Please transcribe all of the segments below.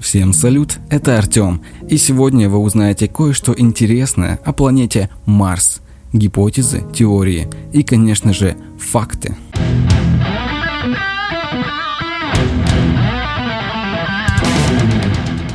Всем салют, это Артем, и сегодня вы узнаете кое-что интересное о планете Марс, гипотезы, теории и, конечно же, факты.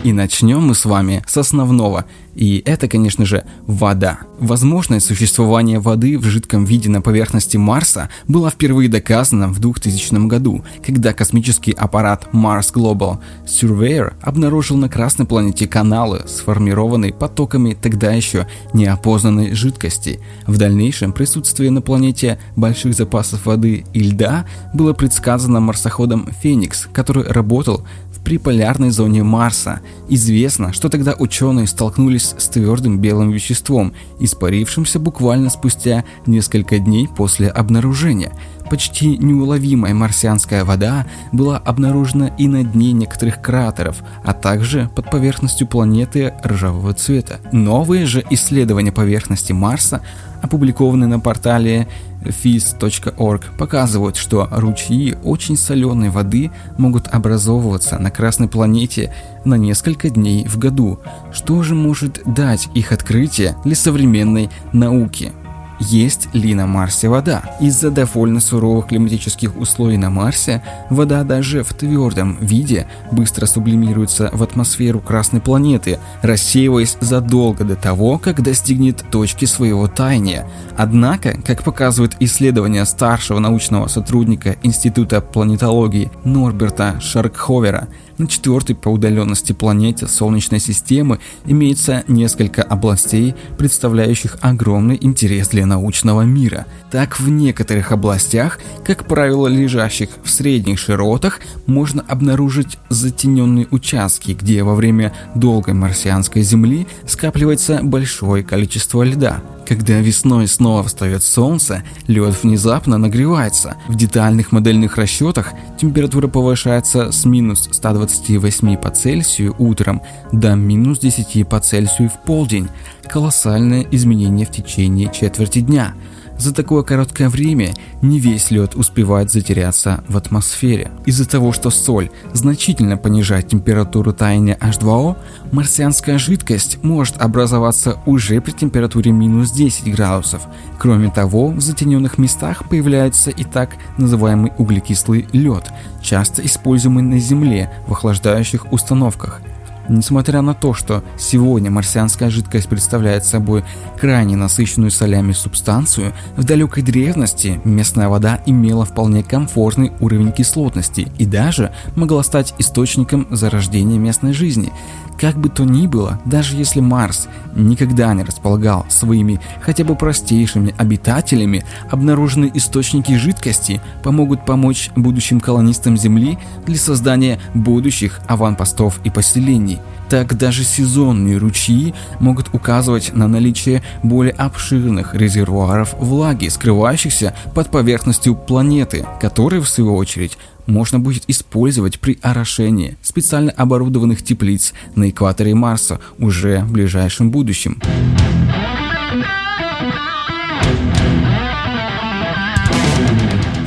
И начнем мы с вами с основного – и это, конечно же, вода. Возможность существования воды в жидком виде на поверхности Марса была впервые доказана в 2000 году, когда космический аппарат Mars Global Surveyor обнаружил на Красной планете каналы, сформированные потоками тогда еще неопознанной жидкости. В дальнейшем присутствие на планете больших запасов воды и льда было предсказано марсоходом Феникс, который работал при полярной зоне Марса. Известно, что тогда ученые столкнулись с твердым белым веществом, испарившимся буквально спустя несколько дней после обнаружения. Почти неуловимая марсианская вода была обнаружена и на дне некоторых кратеров, а также под поверхностью планеты ржавого цвета. Новые же исследования поверхности Марса, опубликованные на портале fizz.org показывают, что ручьи очень соленой воды могут образовываться на Красной планете на несколько дней в году. Что же может дать их открытие для современной науки? Есть ли на Марсе вода. Из-за довольно суровых климатических условий на Марсе вода даже в твердом виде быстро сублимируется в атмосферу Красной планеты, рассеиваясь задолго до того, как достигнет точки своего таяния. Однако, как показывают исследования старшего научного сотрудника Института планетологии Норберта Шаркховера, на четвертой по удаленности планете Солнечной системы имеется несколько областей, представляющих огромный интерес для научного мира. Так в некоторых областях, как правило лежащих в средних широтах, можно обнаружить затененные участки, где во время долгой марсианской Земли скапливается большое количество льда. Когда весной снова встает солнце, лед внезапно нагревается. В детальных модельных расчетах температура повышается с минус 128 по Цельсию утром до минус 10 по Цельсию в полдень. Колоссальное изменение в течение четверти дня – за такое короткое время не весь лед успевает затеряться в атмосфере. Из-за того, что соль значительно понижает температуру таяния H2O, марсианская жидкость может образоваться уже при температуре минус 10 градусов. Кроме того, в затененных местах появляется и так называемый углекислый лед, часто используемый на Земле в охлаждающих установках – Несмотря на то, что сегодня марсианская жидкость представляет собой крайне насыщенную солями субстанцию, в далекой древности местная вода имела вполне комфортный уровень кислотности и даже могла стать источником зарождения местной жизни. Как бы то ни было, даже если Марс никогда не располагал своими хотя бы простейшими обитателями, обнаруженные источники жидкости помогут помочь будущим колонистам Земли для создания будущих аванпостов и поселений. Так даже сезонные ручьи могут указывать на наличие более обширных резервуаров влаги, скрывающихся под поверхностью планеты, которые в свою очередь можно будет использовать при орошении специально оборудованных теплиц на экваторе Марса уже в ближайшем будущем.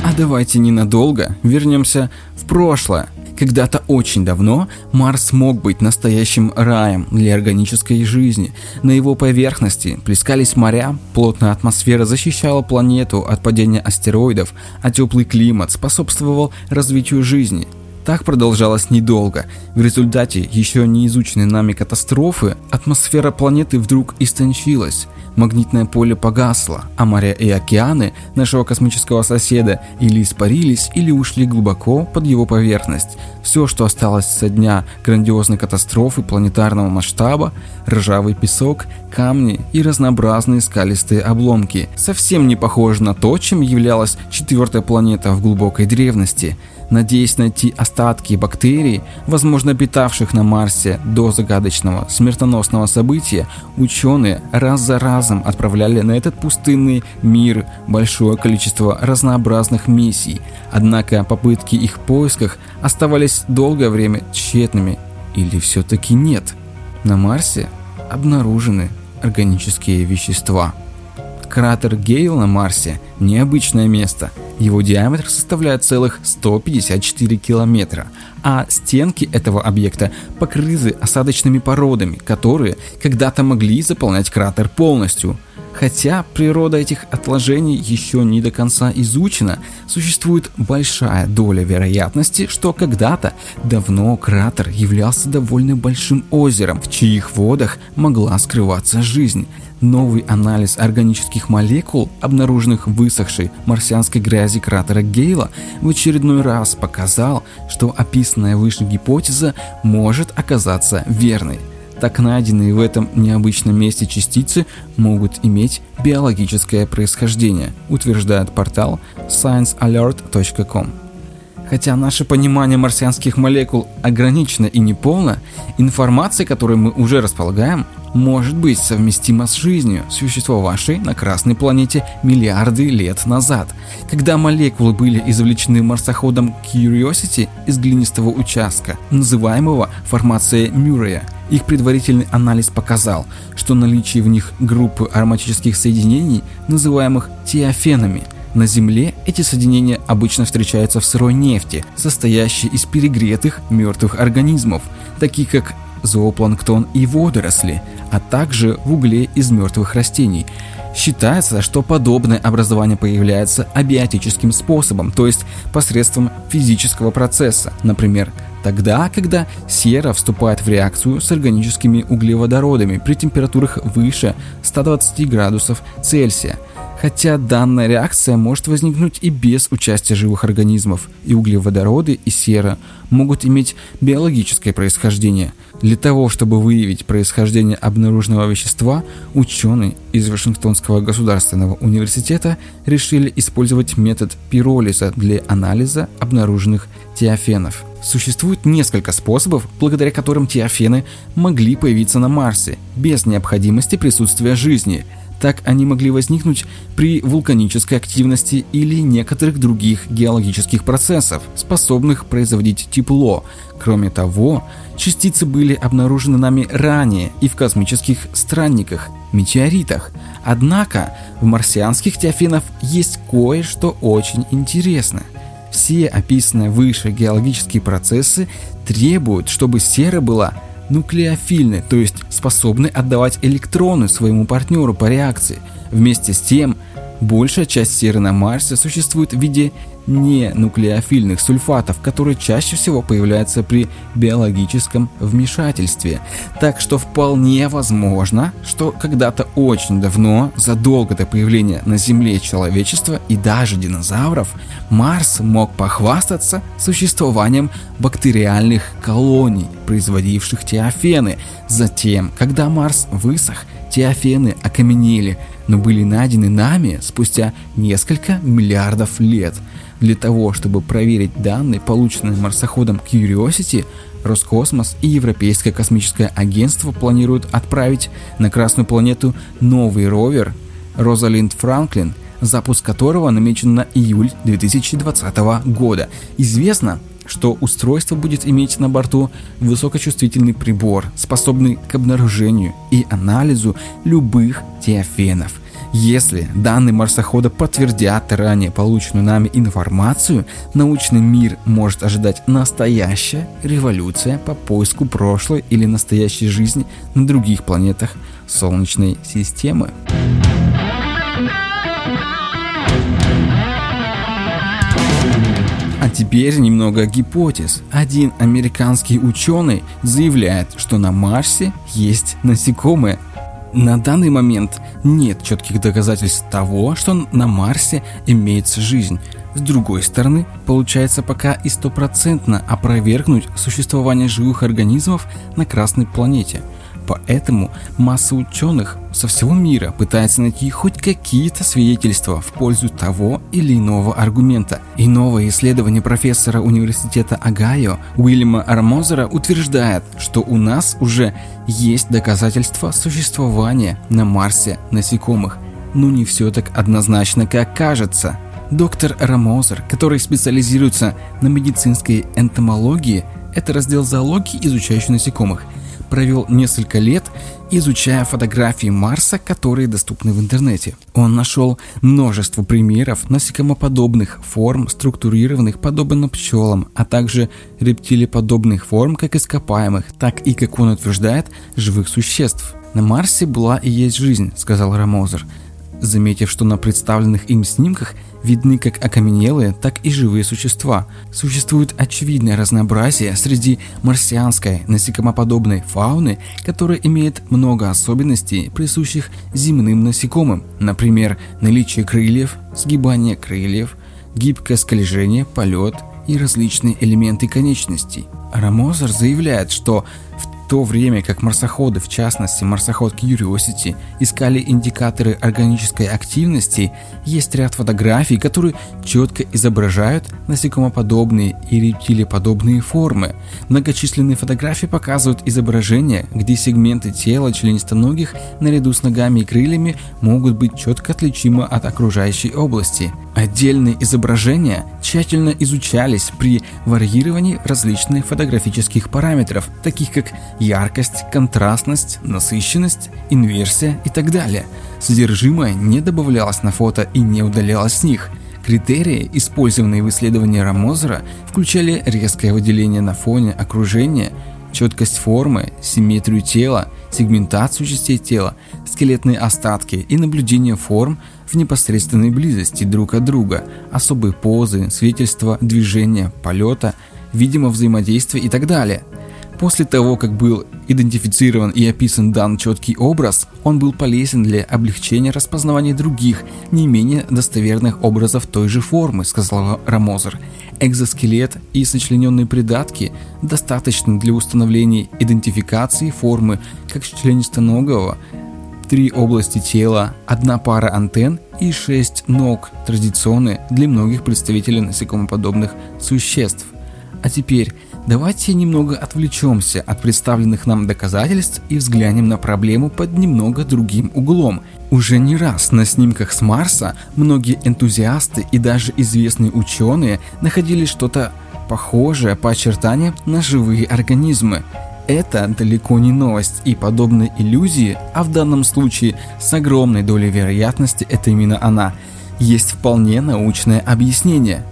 А давайте ненадолго вернемся в прошлое. Когда-то очень давно Марс мог быть настоящим раем для органической жизни. На его поверхности плескались моря, плотная атмосфера защищала планету от падения астероидов, а теплый климат способствовал развитию жизни. Так продолжалось недолго. В результате еще не изученной нами катастрофы атмосфера планеты вдруг истончилась магнитное поле погасло, а моря и океаны нашего космического соседа или испарились, или ушли глубоко под его поверхность. Все, что осталось со дня грандиозной катастрофы планетарного масштаба, ржавый песок, камни и разнообразные скалистые обломки, совсем не похоже на то, чем являлась четвертая планета в глубокой древности – надеясь найти остатки бактерий, возможно питавших на Марсе до загадочного смертоносного события, ученые раз за разом отправляли на этот пустынный мир большое количество разнообразных миссий, однако попытки их поисках оставались долгое время тщетными. Или все-таки нет? На Марсе обнаружены органические вещества. Кратер Гейл на Марсе – необычное место. Его диаметр составляет целых 154 километра, а стенки этого объекта покрыты осадочными породами, которые когда-то могли заполнять кратер полностью. Хотя природа этих отложений еще не до конца изучена, существует большая доля вероятности, что когда-то давно кратер являлся довольно большим озером, в чьих водах могла скрываться жизнь. Новый анализ органических молекул, обнаруженных в высохшей марсианской грязи кратера Гейла, в очередной раз показал, что описанная выше гипотеза может оказаться верной. Так найденные в этом необычном месте частицы могут иметь биологическое происхождение, утверждает портал sciencealert.com. Хотя наше понимание марсианских молекул ограничено и неполно, информация, которой мы уже располагаем, может быть совместима с жизнью, существовавшей на Красной планете миллиарды лет назад, когда молекулы были извлечены марсоходом Curiosity из глинистого участка, называемого формацией Мюррея. Их предварительный анализ показал, что наличие в них группы ароматических соединений, называемых тиофенами – на Земле эти соединения обычно встречаются в сырой нефти, состоящей из перегретых мертвых организмов, таких как зоопланктон и водоросли, а также в угле из мертвых растений. Считается, что подобное образование появляется абиотическим способом, то есть посредством физического процесса, например, тогда, когда сера вступает в реакцию с органическими углеводородами при температурах выше 120 градусов Цельсия – Хотя данная реакция может возникнуть и без участия живых организмов, и углеводороды, и сера могут иметь биологическое происхождение. Для того, чтобы выявить происхождение обнаруженного вещества, ученые из Вашингтонского государственного университета решили использовать метод пиролиза для анализа обнаруженных тиофенов. Существует несколько способов, благодаря которым тиофены могли появиться на Марсе без необходимости присутствия жизни – так они могли возникнуть при вулканической активности или некоторых других геологических процессов, способных производить тепло. Кроме того, частицы были обнаружены нами ранее и в космических странниках, метеоритах. Однако в марсианских теофенов есть кое-что очень интересное. Все описанные выше геологические процессы требуют, чтобы сера была нуклеофильны, то есть способны отдавать электроны своему партнеру по реакции. Вместе с тем, большая часть серы на Марсе существует в виде не нуклеофильных сульфатов, которые чаще всего появляются при биологическом вмешательстве. Так что вполне возможно, что когда-то очень давно, задолго до появления на Земле человечества и даже динозавров, Марс мог похвастаться существованием бактериальных колоний, производивших теофены. Затем, когда Марс высох, теофены окаменели, но были найдены нами спустя несколько миллиардов лет – для того, чтобы проверить данные, полученные марсоходом Curiosity, Роскосмос и Европейское космическое агентство планируют отправить на Красную планету новый ровер Розалинд Франклин, запуск которого намечен на июль 2020 года. Известно, что устройство будет иметь на борту высокочувствительный прибор, способный к обнаружению и анализу любых теофенов – если данные марсохода подтвердят ранее полученную нами информацию, научный мир может ожидать настоящая революция по поиску прошлой или настоящей жизни на других планетах Солнечной системы. А теперь немного гипотез. Один американский ученый заявляет, что на Марсе есть насекомые, на данный момент нет четких доказательств того, что на Марсе имеется жизнь. С другой стороны, получается пока и стопроцентно опровергнуть существование живых организмов на Красной планете – Поэтому масса ученых со всего мира пытается найти хоть какие-то свидетельства в пользу того или иного аргумента. И новое исследование профессора университета Огайо Уильяма Армозера утверждает, что у нас уже есть доказательства существования на Марсе насекомых. Но не все так однозначно, как кажется. Доктор Рамозер, который специализируется на медицинской энтомологии, это раздел зоологии, изучающий насекомых – провел несколько лет, изучая фотографии Марса, которые доступны в интернете. Он нашел множество примеров насекомоподобных форм, структурированных подобно пчелам, а также рептилеподобных форм как ископаемых, так и, как он утверждает, живых существ. «На Марсе была и есть жизнь», — сказал Рамозер заметив, что на представленных им снимках видны как окаменелые, так и живые существа. Существует очевидное разнообразие среди марсианской насекомоподобной фауны, которая имеет много особенностей, присущих земным насекомым, например, наличие крыльев, сгибание крыльев, гибкое скольжение, полет и различные элементы конечностей. Рамозер заявляет, что в то время как марсоходы, в частности марсоход Curiosity, искали индикаторы органической активности, есть ряд фотографий, которые четко изображают насекомоподобные и рептилеподобные формы. Многочисленные фотографии показывают изображения, где сегменты тела членистоногих наряду с ногами и крыльями могут быть четко отличимы от окружающей области. Отдельные изображения тщательно изучались при варьировании различных фотографических параметров, таких как яркость, контрастность, насыщенность, инверсия и так далее. Содержимое не добавлялось на фото и не удалялось с них. Критерии, использованные в исследовании Рамозера, включали резкое выделение на фоне окружения, четкость формы, симметрию тела, сегментацию частей тела, скелетные остатки и наблюдение форм в непосредственной близости друг от друга, особые позы, свидетельства движения, полета, видимо взаимодействия и так далее – После того, как был идентифицирован и описан дан четкий образ, он был полезен для облегчения распознавания других, не менее достоверных образов той же формы, сказал Рамозер. Экзоскелет и сочлененные придатки достаточны для установления идентификации формы как членистоногого, три области тела, одна пара антенн и шесть ног, традиционные для многих представителей насекомоподобных существ. А теперь Давайте немного отвлечемся от представленных нам доказательств и взглянем на проблему под немного другим углом. Уже не раз на снимках с Марса многие энтузиасты и даже известные ученые находили что-то похожее по очертаниям на живые организмы. Это далеко не новость, и подобные иллюзии, а в данном случае с огромной долей вероятности это именно она, есть вполне научное объяснение.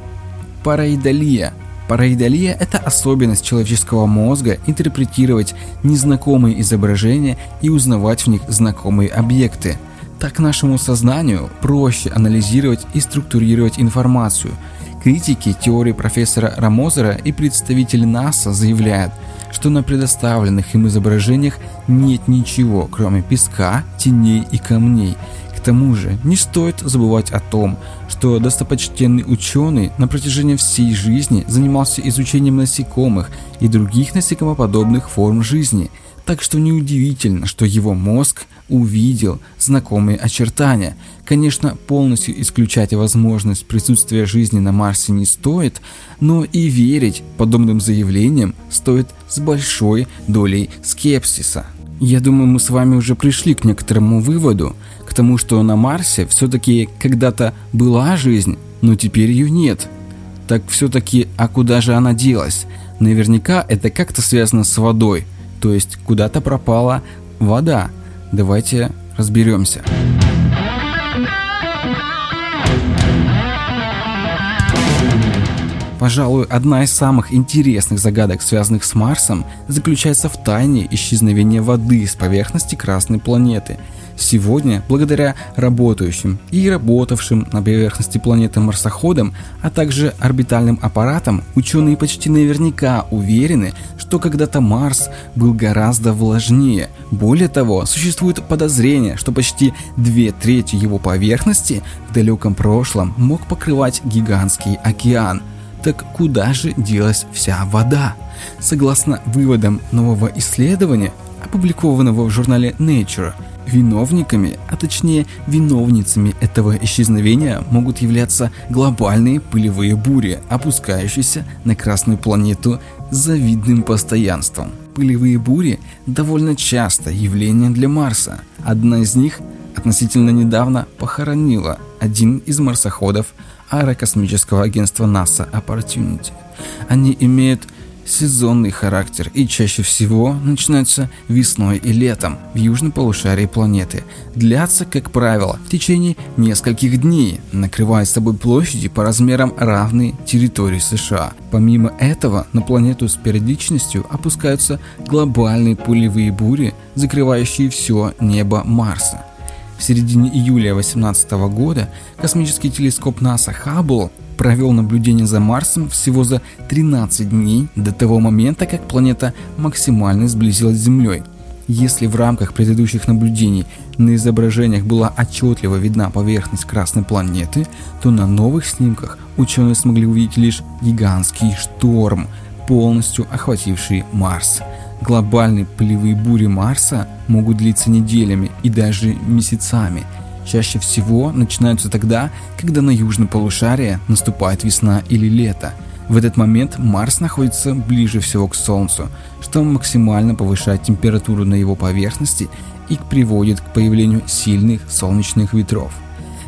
Параидолия – Параидолия – это особенность человеческого мозга интерпретировать незнакомые изображения и узнавать в них знакомые объекты. Так нашему сознанию проще анализировать и структурировать информацию. Критики теории профессора Рамозера и представители НАСА заявляют, что на предоставленных им изображениях нет ничего, кроме песка, теней и камней – тому же, не стоит забывать о том, что достопочтенный ученый на протяжении всей жизни занимался изучением насекомых и других насекомоподобных форм жизни, так что неудивительно, что его мозг увидел знакомые очертания. Конечно, полностью исключать возможность присутствия жизни на Марсе не стоит, но и верить подобным заявлениям стоит с большой долей скепсиса. Я думаю, мы с вами уже пришли к некоторому выводу, к тому, что на Марсе все-таки когда-то была жизнь, но теперь ее нет. Так все-таки, а куда же она делась? Наверняка это как-то связано с водой, то есть куда-то пропала вода. Давайте разберемся. Пожалуй, одна из самых интересных загадок, связанных с Марсом, заключается в тайне исчезновения воды с поверхности Красной планеты. Сегодня, благодаря работающим и работавшим на поверхности планеты марсоходам, а также орбитальным аппаратам, ученые почти наверняка уверены, что когда-то Марс был гораздо влажнее. Более того, существует подозрение, что почти две трети его поверхности в далеком прошлом мог покрывать гигантский океан – так куда же делась вся вода? Согласно выводам нового исследования, опубликованного в журнале Nature, виновниками, а точнее виновницами этого исчезновения могут являться глобальные пылевые бури, опускающиеся на Красную планету с завидным постоянством. Пылевые бури довольно часто явление для Марса. Одна из них относительно недавно похоронила один из марсоходов аэрокосмического агентства НАСА Opportunity. Они имеют сезонный характер и чаще всего начинаются весной и летом в южном полушарии планеты. Длятся, как правило, в течение нескольких дней, накрывая собой площади по размерам равные территории США. Помимо этого, на планету с периодичностью опускаются глобальные пулевые бури, закрывающие все небо Марса. Середине июля 2018 года космический телескоп НАСА Хаббл провел наблюдение за Марсом всего за 13 дней до того момента, как планета максимально сблизилась с Землей. Если в рамках предыдущих наблюдений на изображениях была отчетливо видна поверхность Красной планеты, то на новых снимках ученые смогли увидеть лишь гигантский шторм, полностью охвативший Марс. Глобальные пылевые бури Марса могут длиться неделями и даже месяцами – чаще всего начинаются тогда, когда на южном полушарии наступает весна или лето. В этот момент Марс находится ближе всего к Солнцу, что максимально повышает температуру на его поверхности и приводит к появлению сильных солнечных ветров.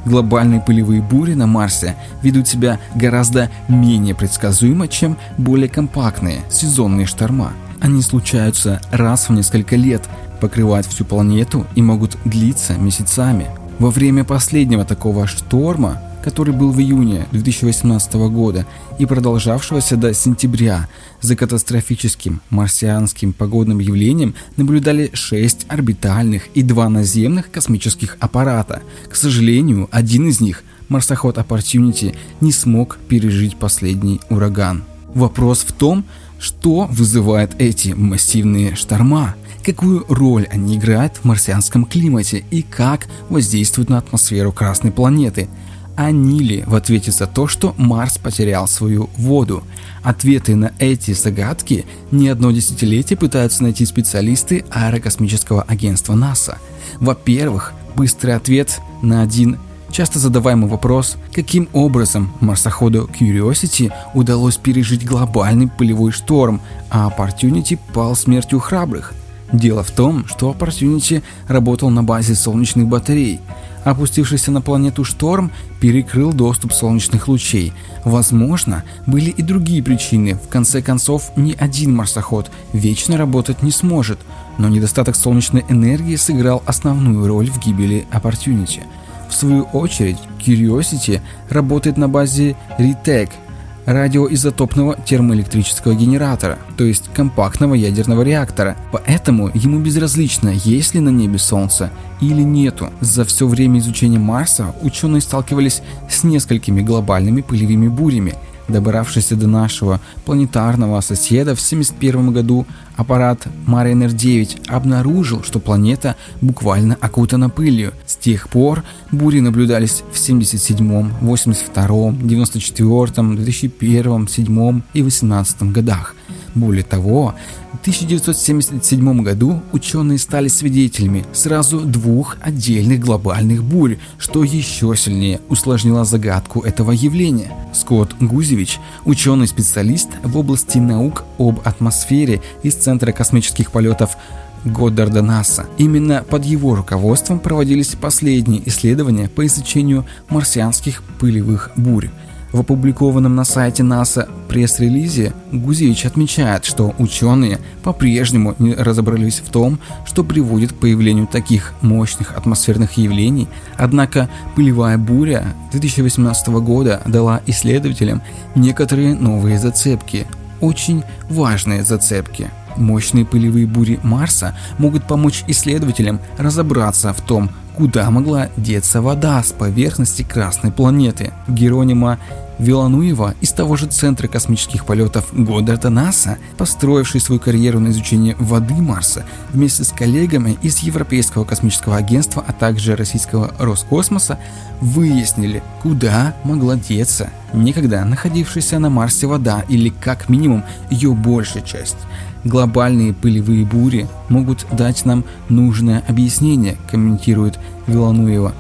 Глобальные пылевые бури на Марсе ведут себя гораздо менее предсказуемо, чем более компактные сезонные шторма. Они случаются раз в несколько лет, покрывают всю планету и могут длиться месяцами. Во время последнего такого шторма, который был в июне 2018 года и продолжавшегося до сентября, за катастрофическим марсианским погодным явлением наблюдали 6 орбитальных и 2 наземных космических аппарата. К сожалению, один из них, марсоход Opportunity, не смог пережить последний ураган. Вопрос в том, что вызывает эти массивные шторма – какую роль они играют в марсианском климате и как воздействуют на атмосферу Красной планеты. Они ли в ответе за то, что Марс потерял свою воду? Ответы на эти загадки не одно десятилетие пытаются найти специалисты аэрокосмического агентства НАСА. Во-первых, быстрый ответ на один часто задаваемый вопрос, каким образом марсоходу Curiosity удалось пережить глобальный пылевой шторм, а Opportunity пал смертью храбрых – Дело в том, что Opportunity работал на базе солнечных батарей. Опустившийся на планету шторм перекрыл доступ солнечных лучей. Возможно, были и другие причины. В конце концов, ни один марсоход вечно работать не сможет, но недостаток солнечной энергии сыграл основную роль в гибели Opportunity. В свою очередь, Curiosity работает на базе RETEC – радиоизотопного термоэлектрического генератора, то есть компактного ядерного реактора. Поэтому ему безразлично, есть ли на небе Солнце или нету. За все время изучения Марса ученые сталкивались с несколькими глобальными пылевыми бурями – Добравшийся до нашего планетарного соседа в 1971 году аппарат Mariner 9 обнаружил, что планета буквально окутана пылью. С тех пор бури наблюдались в 77, 82, 94, 2001, 2007 и 2018 годах. Более того, 1977 году ученые стали свидетелями сразу двух отдельных глобальных бурь, что еще сильнее усложнило загадку этого явления. Скотт Гузевич, ученый-специалист в области наук об атмосфере из Центра космических полетов Годдарда НАСА. Именно под его руководством проводились последние исследования по изучению марсианских пылевых бурь. В опубликованном на сайте НАСА пресс-релизе Гузевич отмечает, что ученые по-прежнему не разобрались в том, что приводит к появлению таких мощных атмосферных явлений, однако пылевая буря 2018 года дала исследователям некоторые новые зацепки, очень важные зацепки. Мощные пылевые бури Марса могут помочь исследователям разобраться в том, куда могла деться вода с поверхности Красной планеты. Геронима Вилануева из того же Центра космических полетов Годдарда НАСА, построивший свою карьеру на изучении воды Марса, вместе с коллегами из Европейского космического агентства, а также российского Роскосмоса, выяснили, куда могла деться некогда находившаяся на Марсе вода или как минимум ее большая часть. Глобальные пылевые бури могут дать нам нужное объяснение, комментирует Вилануева.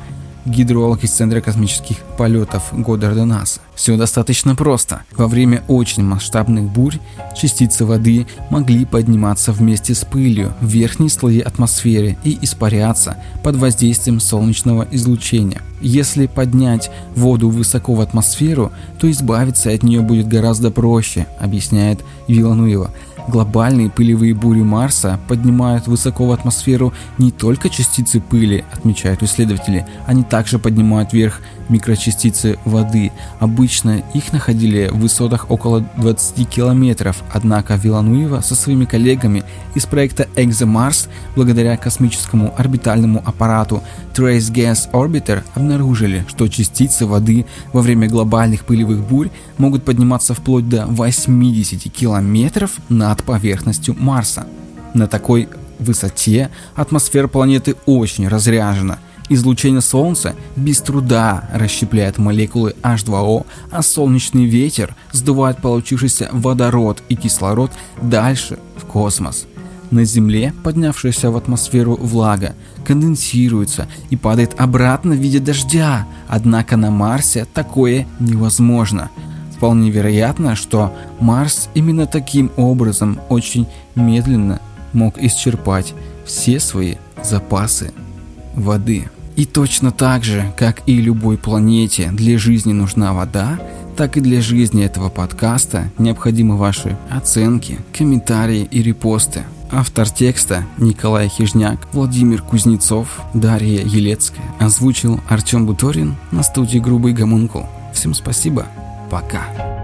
Гидроолог из Центра космических полетов Годдарда НАСА. Все достаточно просто. Во время очень масштабных бурь частицы воды могли подниматься вместе с пылью в верхние слои атмосферы и испаряться под воздействием солнечного излучения. Если поднять воду высоко в атмосферу, то избавиться от нее будет гораздо проще, объясняет Вилануева. Глобальные пылевые бури Марса поднимают высоко в атмосферу не только частицы пыли, отмечают исследователи, они также поднимают вверх микрочастицы воды. Обычно их находили в высотах около 20 километров, однако Вилануева со своими коллегами из проекта ExoMars благодаря космическому орбитальному аппарату Trace Gas Orbiter обнаружили, что частицы воды во время глобальных пылевых бурь могут подниматься вплоть до 80 километров над поверхностью Марса. На такой высоте атмосфера планеты очень разряжена. Излучение Солнца без труда расщепляет молекулы H2O, а солнечный ветер сдувает получившийся водород и кислород дальше в космос. На Земле поднявшаяся в атмосферу влага конденсируется и падает обратно в виде дождя, однако на Марсе такое невозможно. Вполне вероятно, что Марс именно таким образом очень медленно мог исчерпать все свои запасы воды. И точно так же, как и любой планете для жизни нужна вода, так и для жизни этого подкаста необходимы ваши оценки, комментарии и репосты. Автор текста Николай Хижняк, Владимир Кузнецов, Дарья Елецкая. Озвучил Артем Буторин на студии Грубый Гомункул. Всем спасибо. Пока.